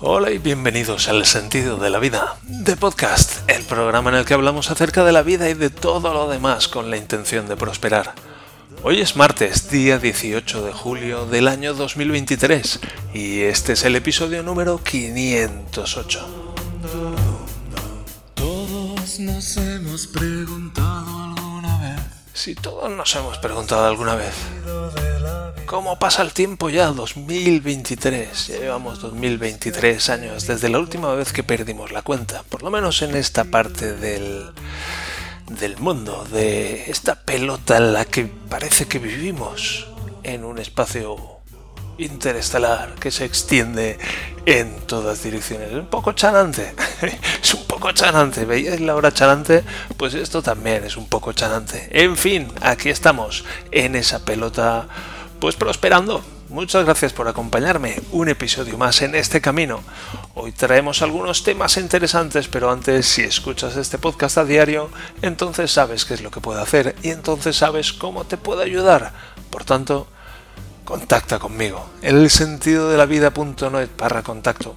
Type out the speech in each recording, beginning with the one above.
Hola y bienvenidos al Sentido de la Vida, de Podcast, el programa en el que hablamos acerca de la vida y de todo lo demás con la intención de prosperar. Hoy es martes, día 18 de julio del año 2023, y este es el episodio número 508. Todos nos hemos preguntado alguna vez. Si todos nos hemos preguntado alguna vez, ¿cómo pasa el tiempo ya? 2023, ya llevamos 2023 años desde la última vez que perdimos la cuenta, por lo menos en esta parte del, del mundo, de esta pelota en la que parece que vivimos en un espacio interestelar que se extiende en todas direcciones. Es un poco chanante, es un poco chanante. ¿Veíais la hora chanante? Pues esto también es un poco chanante. En fin, aquí estamos, en esa pelota, pues prosperando. Muchas gracias por acompañarme un episodio más en este camino. Hoy traemos algunos temas interesantes, pero antes si escuchas este podcast a diario, entonces sabes qué es lo que puedo hacer y entonces sabes cómo te puedo ayudar. Por tanto, contacta conmigo. El sentido contacto.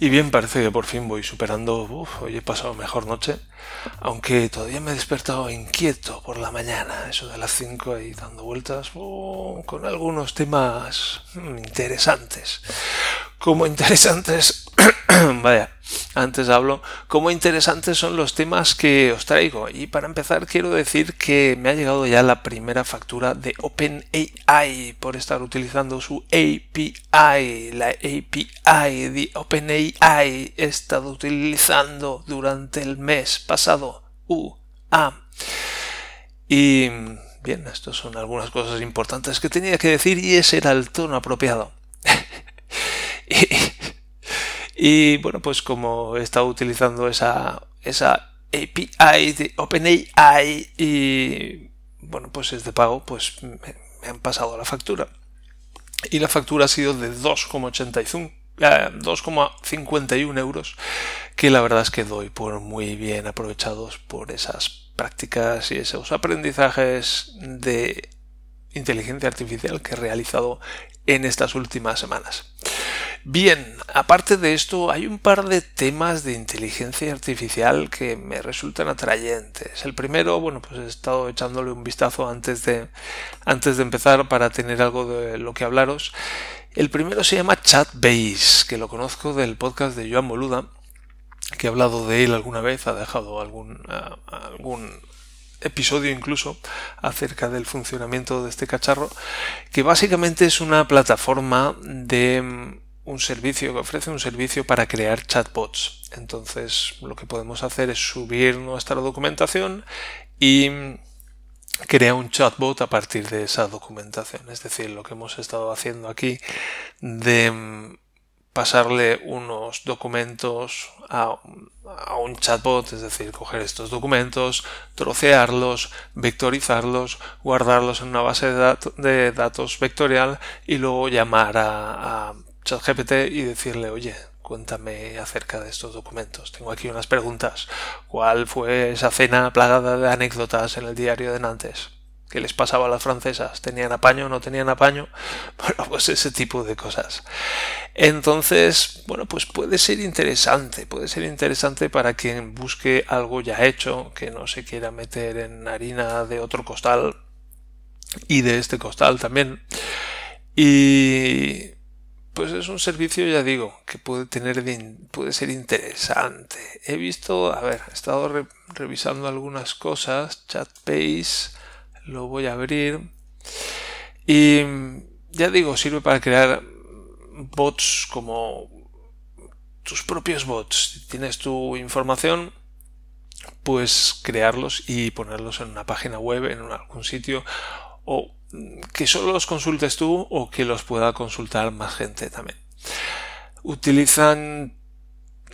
Y bien, parece que por fin voy superando. Uf, hoy he pasado mejor noche. Aunque todavía me he despertado inquieto por la mañana, eso de las 5 ahí dando vueltas, con algunos temas mm, interesantes. Como interesantes, vaya, antes hablo, cómo interesantes son los temas que os traigo. Y para empezar quiero decir que me ha llegado ya la primera factura de OpenAI por estar utilizando su API. La API de OpenAI he estado utilizando durante el mes pasado. Uh, ah. Y bien, estas son algunas cosas importantes que tenía que decir y ese era el tono apropiado. y, bueno, pues como he estado utilizando esa, esa API de OpenAI y bueno, pues es de pago, pues me, han pasado la factura. Y la factura ha sido de 2,85 2,51 euros que la verdad es que doy por muy bien aprovechados por esas prácticas y esos aprendizajes de inteligencia artificial que he realizado en estas últimas semanas. Bien, aparte de esto, hay un par de temas de inteligencia artificial que me resultan atrayentes. El primero, bueno, pues he estado echándole un vistazo antes de, antes de empezar para tener algo de lo que hablaros. El primero se llama Chatbase, que lo conozco del podcast de Joan Boluda, que he hablado de él alguna vez, ha dejado algún, algún episodio incluso acerca del funcionamiento de este cacharro, que básicamente es una plataforma de un servicio que ofrece un servicio para crear chatbots. Entonces, lo que podemos hacer es subir nuestra documentación y crear un chatbot a partir de esa documentación. Es decir, lo que hemos estado haciendo aquí de pasarle unos documentos a, un chatbot, es decir, coger estos documentos, trocearlos, vectorizarlos, guardarlos en una base de, datos vectorial y luego llamar a, a ChatGPT y decirle, oye, cuéntame acerca de estos documentos. Tengo aquí unas preguntas. ¿Cuál fue esa cena plagada de anécdotas en el diario de Nantes? ¿Qué les pasaba a las francesas? ¿Tenían apaño? ¿No tenían apaño? Bueno, pues ese tipo de cosas. Entonces, bueno, pues puede ser interesante, puede ser interesante para quien busque algo ya hecho, que no se quiera meter en harina de otro costal y de este costal también. Y pues es un servicio, ya digo, que puede tener puede ser interesante. He visto, a ver, he estado revisando algunas cosas, ChatBase, lo voy a abrir. Y ya digo, sirve para crear bots como tus propios bots. Si tienes tu información, pues crearlos y ponerlos en una página web, en algún sitio, o que solo los consultes tú o que los pueda consultar más gente también. Utilizan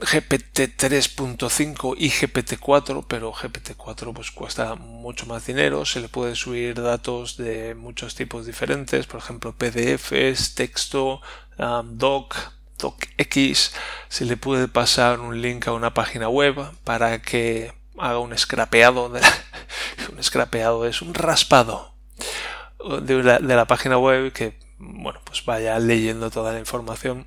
GPT 3.5 y GPT 4, pero GPT 4 pues cuesta mucho más dinero, se le puede subir datos de muchos tipos diferentes, por ejemplo PDFs, texto, um, doc, docx, se le puede pasar un link a una página web para que haga un scrapeado de un scrapeado es un raspado de la, página web que bueno pues vaya leyendo toda la información.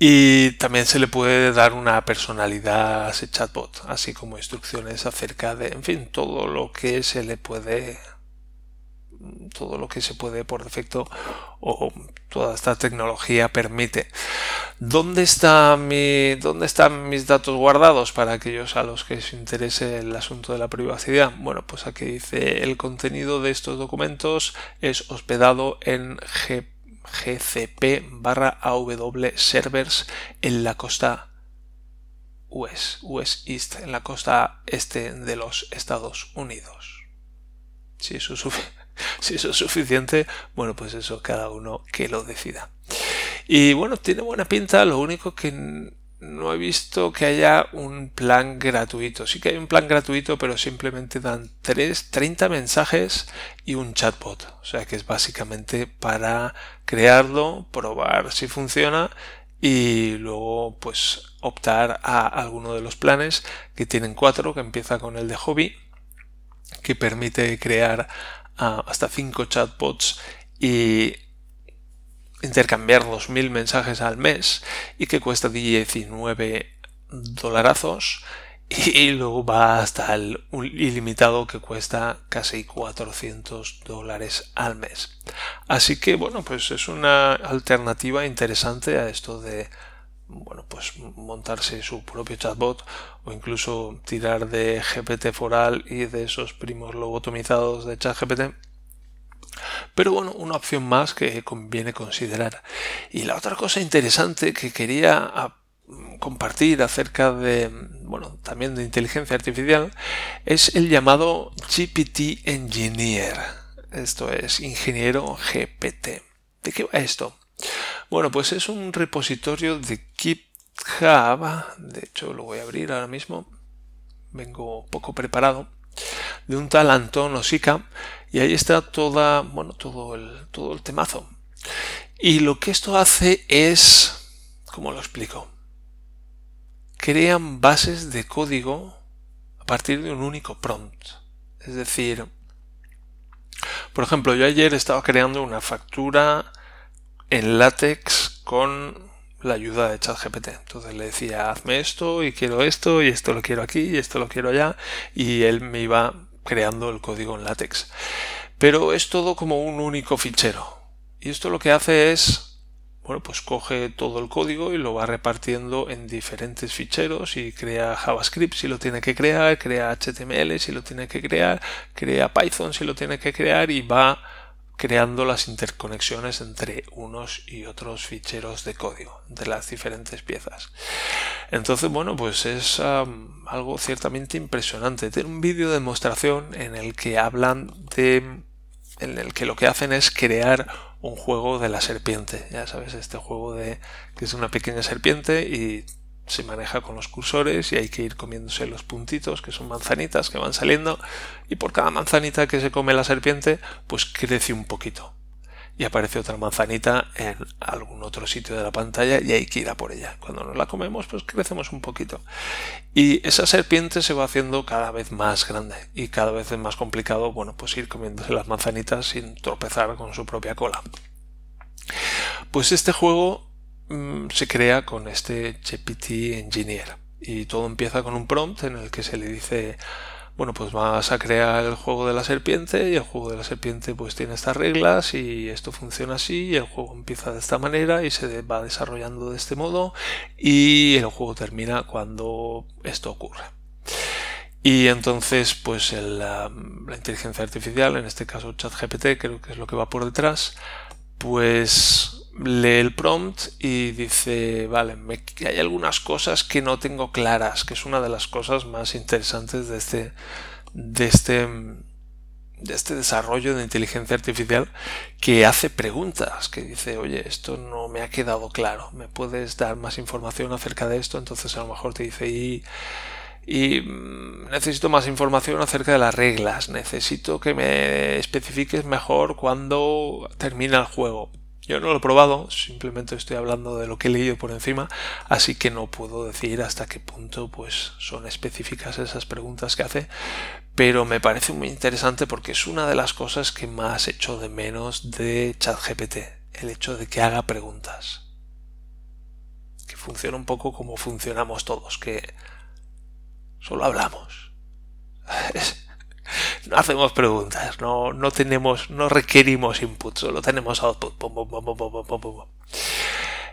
Y también se le puede dar una personalidad a ese chatbot, así como instrucciones acerca de, en fin, todo lo que se le puede todo lo que se puede por defecto o toda esta tecnología permite. ¿Dónde, está mi, ¿Dónde están mis datos guardados para aquellos a los que les interese el asunto de la privacidad? Bueno, pues aquí dice el contenido de estos documentos es hospedado en GCP barra AW servers en la costa US, US East, en la costa este de los Estados Unidos. Si eso es si eso es suficiente, bueno, pues eso cada uno que lo decida. Y bueno, tiene buena pinta, lo único que no he visto que haya un plan gratuito. Sí que hay un plan gratuito, pero simplemente dan 3, 30 mensajes y un chatbot. O sea que es básicamente para crearlo, probar si funciona y luego pues optar a alguno de los planes que tienen cuatro, que empieza con el de hobby, que permite crear hasta 5 chatbots y intercambiar 2.000 mensajes al mes y que cuesta 19 dolarazos y luego va hasta el ilimitado que cuesta casi 400 dólares al mes. Así que bueno, pues es una alternativa interesante a esto de bueno, pues montarse su propio chatbot o incluso tirar de GPT foral y de esos primos lobotomizados de ChatGPT. Pero bueno, una opción más que conviene considerar. Y la otra cosa interesante que quería ah, compartir acerca de, bueno, también de inteligencia artificial es el llamado GPT Engineer. Esto es ingeniero GPT. ¿De qué va esto? Bueno, pues es un repositorio de GitHub. De hecho, lo voy a abrir ahora mismo. Vengo poco preparado. De un tal Anton Osika. Y ahí está toda, bueno, todo el, todo el temazo. Y lo que esto hace es, ¿cómo lo explico? Crean bases de código a partir de un único prompt. Es decir, por ejemplo, yo ayer estaba creando una factura en látex con la ayuda de ChatGPT. Entonces le decía, hazme esto y quiero esto y esto lo quiero aquí y esto lo quiero allá y él me iba creando el código en látex. Pero es todo como un único fichero. Y esto lo que hace es, bueno, pues coge todo el código y lo va repartiendo en diferentes ficheros y crea JavaScript si lo tiene que crear, crea HTML si lo tiene que crear, crea Python si lo tiene que crear y va creando las interconexiones entre unos y otros ficheros de código de las diferentes piezas. Entonces, bueno, pues es algo ciertamente impresionante. Tiene un vídeo de demostración en el que hablan de en el que lo que hacen es crear un juego de la serpiente. Ya sabes, este juego de que es una pequeña serpiente y se maneja con los cursores y hay que ir comiéndose los puntitos que son manzanitas que van saliendo y por cada manzanita que se come la serpiente pues crece un poquito y aparece otra manzanita en algún otro sitio de la pantalla y hay que ir a por ella. Cuando nos la comemos pues crecemos un poquito y esa serpiente se va haciendo cada vez más grande y cada vez es más complicado bueno pues ir comiéndose las manzanitas sin tropezar con su propia cola. Pues este juego Mm, se crea con este GPT Engineer. Y todo empieza con un prompt en el que se le dice bueno pues vas a crear el juego de la serpiente y el juego de la serpiente pues tiene estas reglas y esto funciona así y el juego empieza de esta manera y se va desarrollando de este modo y el juego termina cuando esto ocurre y entonces pues la, la inteligencia artificial en este caso ChatGPT creo que es lo que va por detrás pues lee el prompt y dice, vale, hay algunas cosas que no tengo claras, que es una de las cosas más interesantes de este, de este, de este desarrollo de inteligencia artificial que hace preguntas, que dice, oye, esto no me ha quedado claro, ¿me puedes dar más información acerca de esto? Entonces a lo mejor te dice, y, y mm, necesito más información acerca de las reglas, necesito que me especifiques mejor cuando termina el juego yo no lo he probado, simplemente estoy hablando de lo que he leído por encima, así que no puedo decir hasta qué punto pues son específicas esas preguntas que hace, pero me parece muy interesante porque es una de las cosas que más echo de menos de ChatGPT, el hecho de que haga preguntas. que funciona un poco como funcionamos todos, que solo hablamos. no hacemos preguntas, no, no tenemos, no requerimos input, solo tenemos output.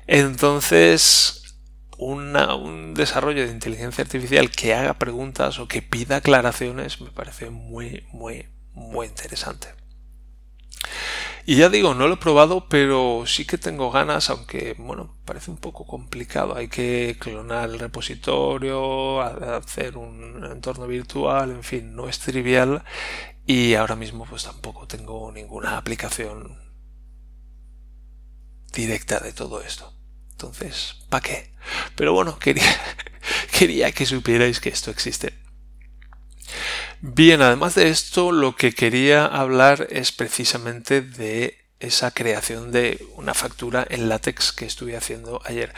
Entonces, un desarrollo de inteligencia artificial que haga preguntas o que pida aclaraciones me parece muy, muy, muy interesante. Y ya digo, no lo he probado, pero sí que tengo ganas, aunque bueno, parece un poco complicado. Hay que clonar el repositorio, hacer un entorno virtual, en fin, no es trivial. Y ahora mismo pues tampoco tengo ninguna aplicación directa de todo esto. Entonces, ¿para qué? Pero bueno, quería, quería que supierais que esto existe. Bien, además de esto, lo que quería hablar es precisamente de esa creación de una factura en látex que estuve haciendo ayer.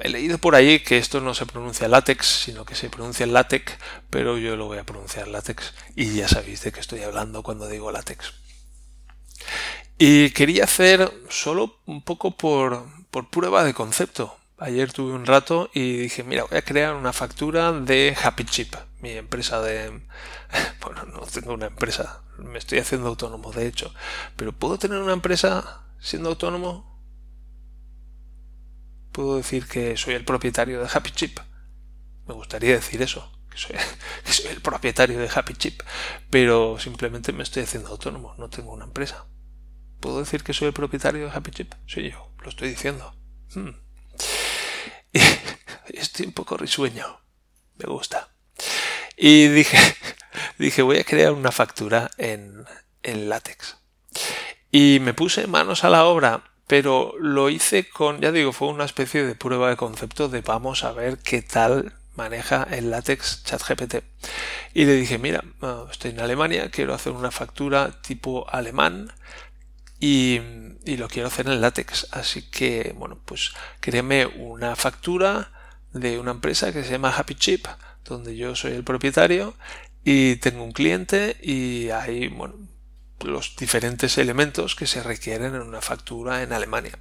he leído por ahí que esto no se pronuncia látex, sino que se pronuncia látex, pero yo lo voy a pronunciar látex y ya sabéis de qué estoy hablando cuando digo látex. Y quería hacer solo un poco por, por prueba de concepto, Ayer tuve un rato y dije, mira, voy a crear una factura de Happy Chip, mi empresa de... Bueno, no tengo una empresa, me estoy haciendo autónomo, de hecho. Pero ¿puedo tener una empresa siendo autónomo? ¿Puedo decir que soy el propietario de Happy Chip? Me gustaría decir eso, que soy, que soy el propietario de Happy Chip, pero simplemente me estoy haciendo autónomo, no tengo una empresa. ¿Puedo decir que soy el propietario de Happy Chip? Soy yo, lo estoy diciendo. Hmm. estoy un poco risueño. Me gusta. Y dije, dije, voy a crear una factura en, en látex. Y me puse manos a la obra, pero lo hice con, ya digo, fue una especie de prueba de concepto de vamos a ver qué tal maneja el látex ChatGPT. Y le dije, mira, ah, estoy en Alemania, quiero hacer una factura tipo alemán y, lo quiero hacer en látex. Así que, bueno, pues créeme una factura de una empresa que se llama Happy Chip, donde yo soy el propietario y tengo un cliente y hay, bueno, los diferentes elementos que se requieren en una factura en Alemania.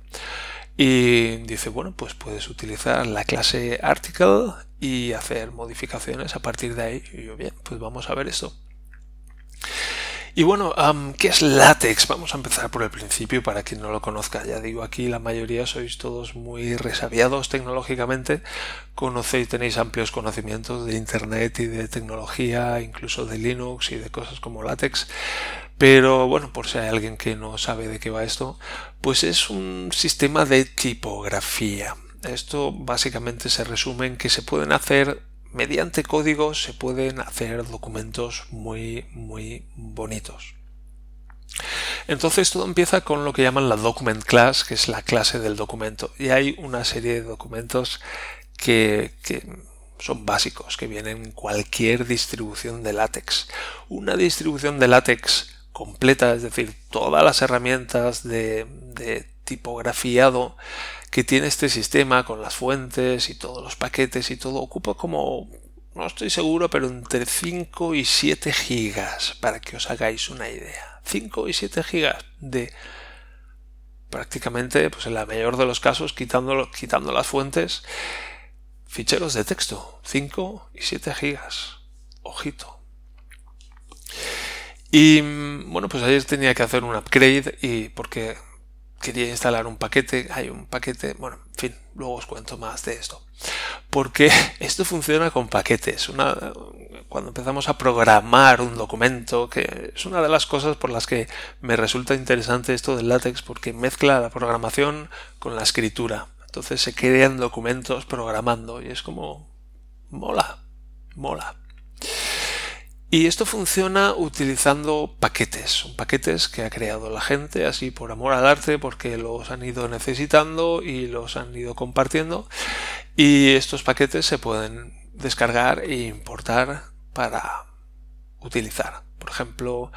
Y dice, bueno, pues puedes utilizar la clase article y hacer modificaciones a partir de ahí. Y yo, bien, pues vamos a ver esto. Y bueno, ¿qué es látex? Vamos a empezar por el principio para quien no lo conozca. Ya digo, aquí la mayoría sois todos muy resabiados tecnológicamente, conocéis, tenéis amplios conocimientos de Internet y de tecnología, incluso de Linux y de cosas como látex. Pero bueno, por si hay alguien que no sabe de qué va esto, pues es un sistema de tipografía. Esto básicamente se resume en que se pueden hacer mediante código se pueden hacer documentos muy, muy bonitos. Entonces todo empieza con lo que llaman la document class, que es la clase del documento. Y hay una serie de documentos que, son básicos, que vienen en cualquier distribución de látex. Una distribución de látex completa, es decir, todas las herramientas de, de tipografiado que tiene este sistema con las fuentes y todos los paquetes y todo ocupa como no estoy seguro, pero entre 5 y 7 gigas para que os hagáis una idea. 5 y 7 gigas de prácticamente, pues en la mayor de los casos, quitando, quitando las fuentes, ficheros de texto. 5 y 7 gigas. Ojito. Y bueno, pues ayer tenía que hacer un upgrade y porque quería instalar un paquete, hay un paquete, bueno, en fin, luego os cuento más de esto. Porque esto funciona con paquetes. Una, cuando empezamos a programar un documento, que es una de las cosas por las que me resulta interesante esto del látex, porque mezcla la programación con la escritura. Entonces se crean documentos programando y es como mola, mola. Y esto funciona utilizando paquetes, paquetes que ha creado la gente así por amor al arte porque los han ido necesitando y los han ido compartiendo y estos paquetes se pueden descargar e importar para utilizar. Por ejemplo,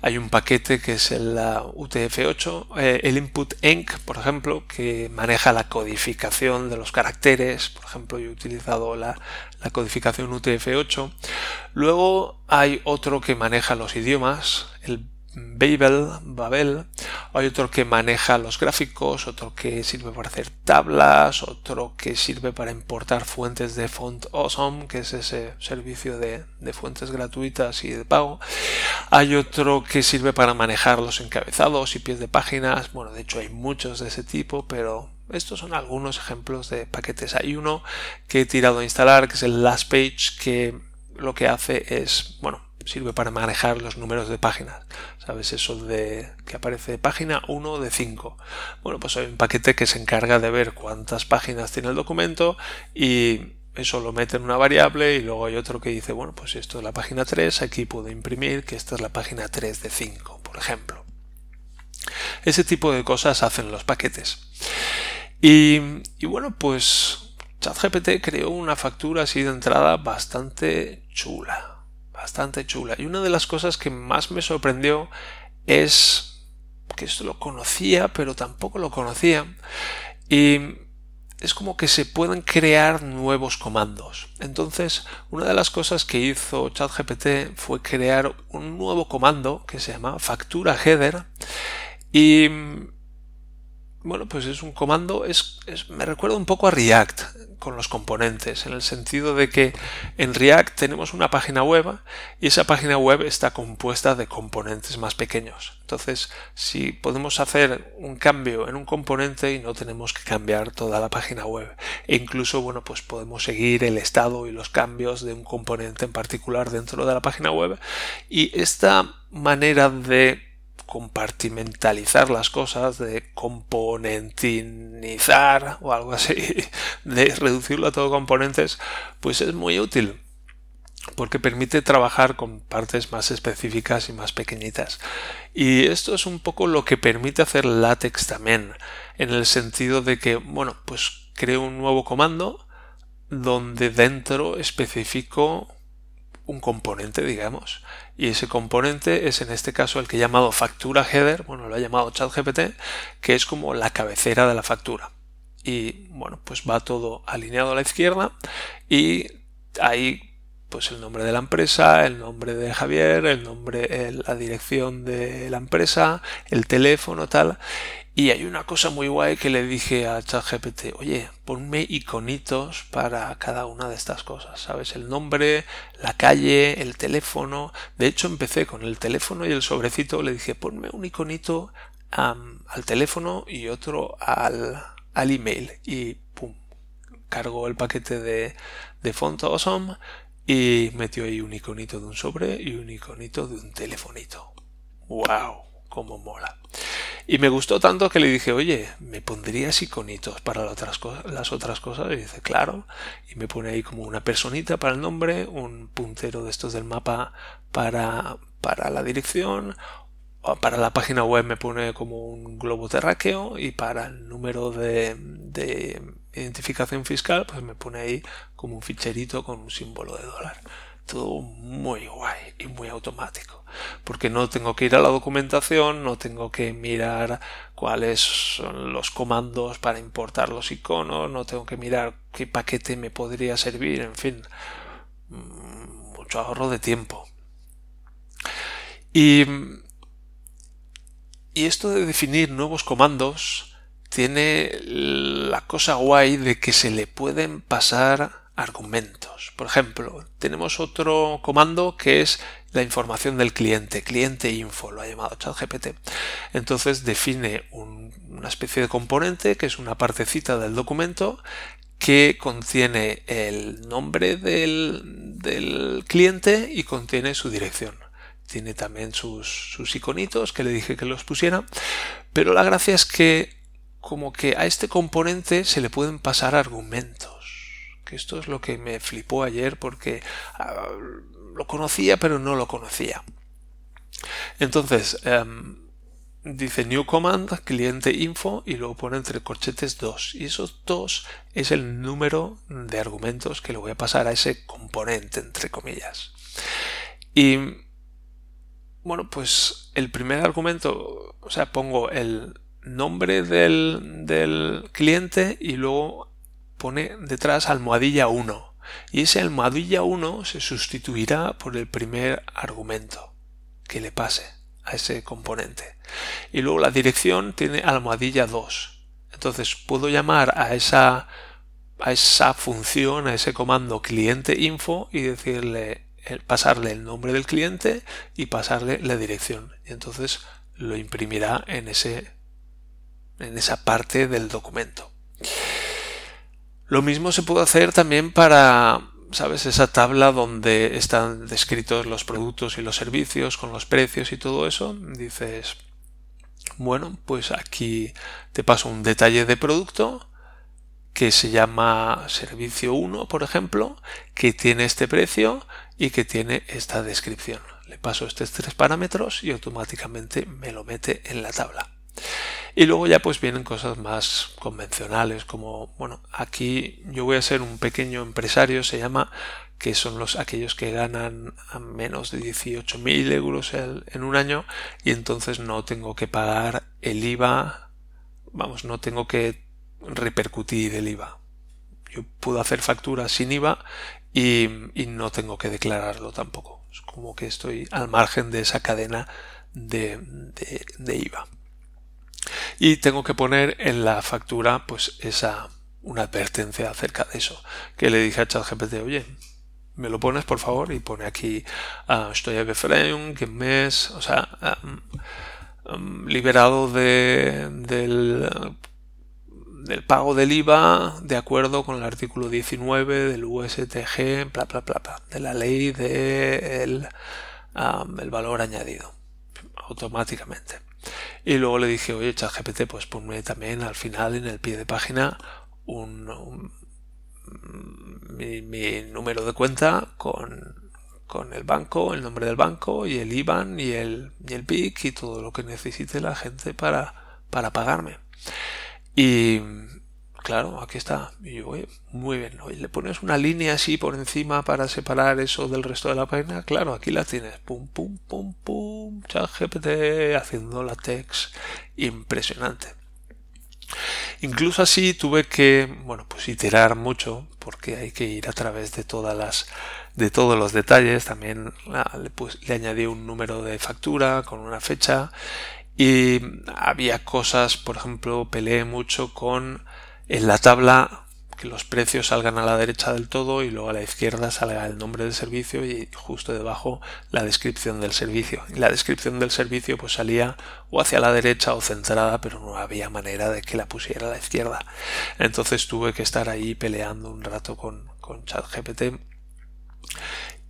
hay un paquete que es el UTF-8, eh, el Input Enc, por ejemplo, que maneja la codificación de los caracteres. Por ejemplo, yo he utilizado la, la codificación UTF-8. Luego hay otro que maneja los idiomas, el Babel, Babel, hay otro que maneja los gráficos, otro que sirve para hacer tablas, otro que sirve para importar fuentes de Font Awesome, que es ese servicio de, de fuentes gratuitas y de pago. Hay otro que sirve para manejar los encabezados y pies de páginas. Bueno, de hecho hay muchos de ese tipo, pero estos son algunos ejemplos de paquetes. Hay uno que he tirado a instalar, que es el Last Page, que lo que hace es, bueno, sirve para manejar los números de páginas. ¿Sabes? Eso de que aparece página 1 de 5. Bueno, pues hay un paquete que se encarga de ver cuántas páginas tiene el documento y eso lo mete en una variable y luego hay otro que dice, bueno, pues esto es la página 3, aquí puedo imprimir que esta es la página 3 de 5, por ejemplo. Ese tipo de cosas hacen los paquetes. Y, y bueno, pues ChatGPT creó una factura así de entrada bastante chula bastante chula. Y una de las cosas que más me sorprendió es que esto lo conocía, pero tampoco lo conocía. Y es como que se pueden crear nuevos comandos. Entonces, una de las cosas que hizo ChatGPT fue crear un nuevo comando que se llama factura header y bueno, pues es un comando, es, me recuerda un poco a React con los componentes, en el sentido de que en React tenemos una página web y esa página web está compuesta de componentes más pequeños. Entonces, si podemos hacer un cambio en un componente y no tenemos que cambiar toda la página web. E incluso, bueno, pues podemos seguir el estado y los cambios de un componente en particular dentro de la página web. Y esta manera de compartimentalizar las cosas, de componentinizar o algo así, de reducirlo a todo componentes, pues es muy útil porque permite trabajar con partes más específicas y más pequeñitas. Y esto es un poco lo que permite hacer LaTeX también, en el sentido de que, bueno, pues creo un nuevo comando donde dentro especifico un componente, digamos. Y ese componente es en este caso el que he llamado factura header, bueno, lo ha llamado ChatGPT, que es como la cabecera de la factura. Y bueno, pues va todo alineado a la izquierda y ahí pues el nombre de la empresa, el nombre de Javier, el nombre, la dirección de la empresa, el teléfono, tal. Y hay una cosa muy guay que le dije a ChatGPT, oye, ponme iconitos para cada una de estas cosas, ¿sabes? El nombre, la calle, el teléfono. De hecho, empecé con el teléfono y el sobrecito, le dije, ponme un iconito al teléfono y otro al, al email. Y pum, cargo el paquete de, de Font Awesome y metió ahí un iconito de un sobre y un iconito de un telefonito. ¡Wow! ¡Cómo mola! Y me gustó tanto que le dije, oye, ¿me pondrías iconitos para las otras, cosas? Y dice, claro. Y me pone ahí como una personita para el nombre, un puntero de estos del mapa para, para la dirección, para la página web me pone como un globo terráqueo y para el número de identificación fiscal pues me pone ahí como un ficherito con un símbolo de dólar todo muy guay y muy automático. Porque no tengo que ir a la documentación, no tengo que mirar cuáles son los comandos para importar los iconos, no tengo que mirar qué paquete me podría servir, en fin, mm, mucho ahorro de tiempo. Y, y esto de definir nuevos comandos tiene la cosa guay de que se le pueden pasar argumentos. Por ejemplo, tenemos otro comando que es la información del cliente, cliente info, lo ha llamado ChatGPT. Entonces define una especie de componente que es una partecita del documento que contiene el nombre del, del cliente y contiene su dirección. Tiene también sus, sus iconitos que le dije que los pusiera. Pero la gracia es que como que a este componente se le pueden pasar argumentos esto es lo que me flipó ayer porque ah, lo conocía pero no lo conocía. Entonces, em, dice new command, cliente info y luego pone entre corchetes 2 y esos 2 es el número de argumentos que le voy a pasar a ese componente entre comillas. Y bueno, pues el primer argumento, o sea, pongo el nombre del, cliente y luego pone detrás almohadilla 1 y ese almohadilla 1 se sustituirá por el primer argumento que le pase a ese componente. Y luego la dirección tiene almohadilla 2. Entonces puedo llamar a esa, a esa función, a ese comando cliente info y decirle, pasarle el nombre del cliente y pasarle la dirección. Y entonces lo imprimirá en ese en esa parte del documento. Lo mismo se puede hacer también para, ¿sabes? Esa tabla donde están descritos los productos y los servicios con los precios y todo eso. Dices, bueno, pues aquí te paso un detalle de producto que se llama servicio 1, por ejemplo, que tiene este precio y que tiene esta descripción. Le paso estos tres parámetros y automáticamente me lo mete en la tabla. Y luego ya pues vienen cosas más convencionales como, bueno, aquí yo voy a ser un pequeño empresario, se llama, que son los aquellos que ganan a menos de 18.000 euros en un año y entonces no tengo que pagar el IVA, vamos, no tengo que repercutir el IVA. Yo puedo hacer facturas sin IVA y, no tengo que declararlo tampoco. Es como que estoy al margen de esa cadena de IVA y tengo que poner en la factura pues esa una advertencia acerca de eso que le dije a ChatGPT oye me lo pones por favor y pone aquí uh, estoy a que mes o sea liberado de, del del pago del IVA de acuerdo con el artículo 19 del USTG, bla, bla, bla, bla de la ley del de el valor añadido automáticamente. Y luego le dije, oye, ChatGPT, pues ponme también al final en el pie de página un, mi, número de cuenta con, con, el banco, el nombre del banco y el IBAN y el, y el BIC y todo lo que necesite la gente para, para pagarme. Y, Claro, aquí está. Y yo, muy bien. ¿Le pones una línea así por encima para separar eso del resto de la página? Claro, aquí la tienes. Pum, pum, pum, pum. GPT haciendo la text. Impresionante. Incluso así tuve que, bueno, pues iterar mucho porque hay que ir a través de todas las, de todos los detalles. También le, le añadí un número de factura con una fecha y había cosas, por ejemplo, peleé mucho con en la tabla que los precios salgan a la derecha del todo y luego a la izquierda salga el nombre del servicio y justo debajo la descripción del servicio. Y la descripción del servicio pues salía o hacia la derecha o centrada, pero no había manera de que la pusiera a la izquierda. Entonces tuve que estar ahí peleando un rato con, con ChatGPT.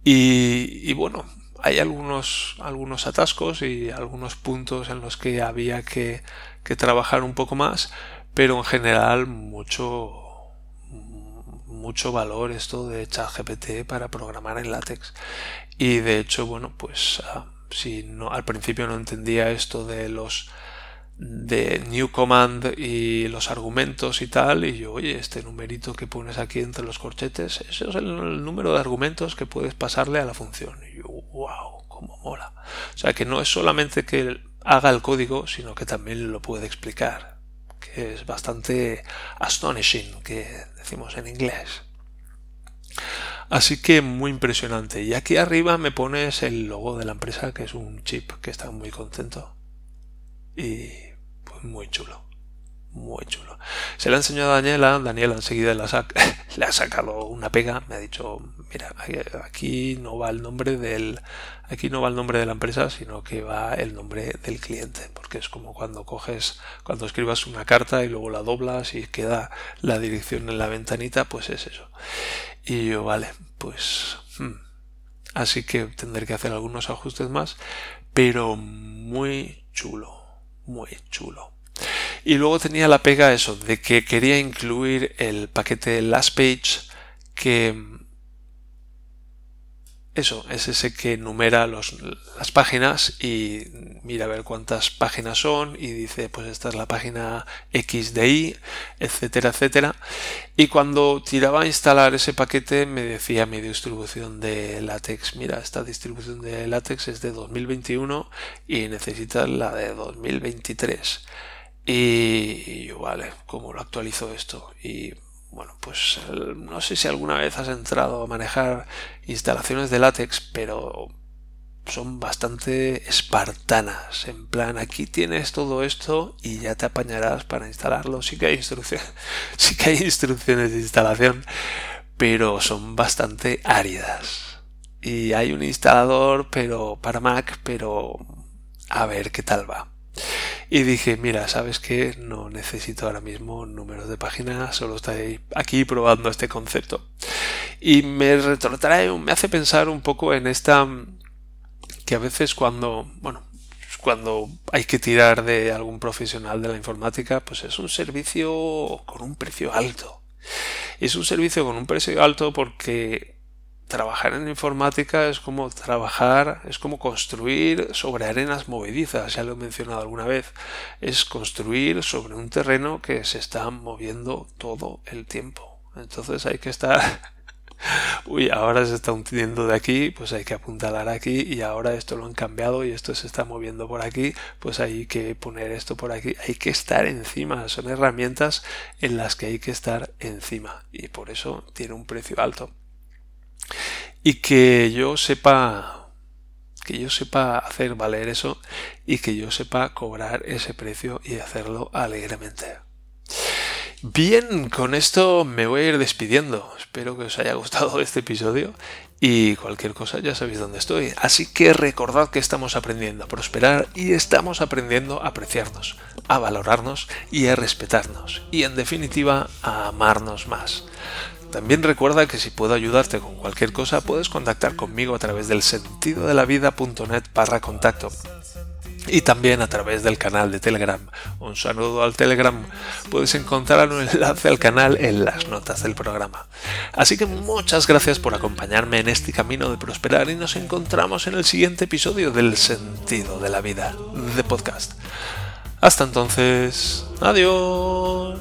Y, y bueno, hay algunos, algunos atascos y algunos puntos en los que había que, que trabajar un poco más, pero en general mucho mucho valor esto de ChatGPT para programar en látex. Y de hecho bueno pues ah, si no al principio no entendía esto de los de new command y los argumentos y tal y yo oye este numerito que pones aquí entre los corchetes ese es el, número de argumentos que puedes pasarle a la función y yo wow cómo mola o sea que no es solamente que haga el código sino que también lo puede explicar es bastante astonishing, que decimos en inglés. Así que muy impresionante. Y aquí arriba me pones el logo de la empresa, que es un chip que está muy contento. Y pues muy chulo muy chulo. Se le ha enseñado a Daniela, Daniela enseguida le ha sacado una pega, me ha dicho, mira, aquí no va el nombre del aquí no va el nombre de la empresa, sino que va el nombre del cliente, porque es como cuando coges, cuando escribas una carta y luego la doblas y queda la dirección en la ventanita, pues es eso. Y yo, vale, pues hmm. así que tendré que hacer algunos ajustes más, pero muy chulo, muy chulo. Y luego tenía la pega eso, de que quería incluir el paquete last page que eso, es ese que numera los, las páginas y mira a ver cuántas páginas son y dice pues esta es la página X de Y, etcétera, etcétera. Y cuando tiraba a instalar ese paquete me decía mi distribución de látex, mira, esta distribución de látex es de 2021 y necesitas la de 2023. Y yo, vale, ¿cómo lo actualizo esto? Y bueno, pues no sé si alguna vez has entrado a manejar instalaciones de látex, pero son bastante espartanas. En plan, aquí tienes todo esto y ya te apañarás para instalarlo. Sí que hay instrucciones, sí que hay instrucciones de instalación, pero son bastante áridas. Y hay un instalador, pero para Mac, pero a ver qué tal va. Y dije, mira, ¿sabes qué? No necesito ahora mismo números de página, solo estoy aquí probando este concepto. Y me retrotrae, me hace pensar un poco en esta que a veces cuando, bueno, cuando hay que tirar de algún profesional de la informática, pues es un servicio con un precio alto. Es un servicio con un precio alto porque trabajar en informática es como trabajar, es como construir sobre arenas movedizas, ya lo he mencionado alguna vez, es construir sobre un terreno que se está moviendo todo el tiempo. Entonces hay que estar uy, ahora se está hundiendo de aquí, pues hay que apuntalar aquí y ahora esto lo han cambiado y esto se está moviendo por aquí, pues hay que poner esto por aquí, hay que estar encima, son herramientas en las que hay que estar encima y por eso tiene un precio alto y que yo sepa que yo sepa hacer valer eso y que yo sepa cobrar ese precio y hacerlo alegremente. Bien, con esto me voy a ir despidiendo. Espero que os haya gustado este episodio y cualquier cosa ya sabéis dónde estoy. Así que recordad que estamos aprendiendo a prosperar y estamos aprendiendo a apreciarnos, a valorarnos y a respetarnos y en definitiva a amarnos más. También recuerda que si puedo ayudarte con cualquier cosa puedes contactar conmigo a través del sentido de la vida.net barra contacto y también a través del canal de Telegram. Un saludo al Telegram. Puedes encontrar un enlace al canal en las notas del programa. Así que muchas gracias por acompañarme en este camino de prosperar y nos encontramos en el siguiente episodio del sentido de la vida de podcast. Hasta entonces, adiós.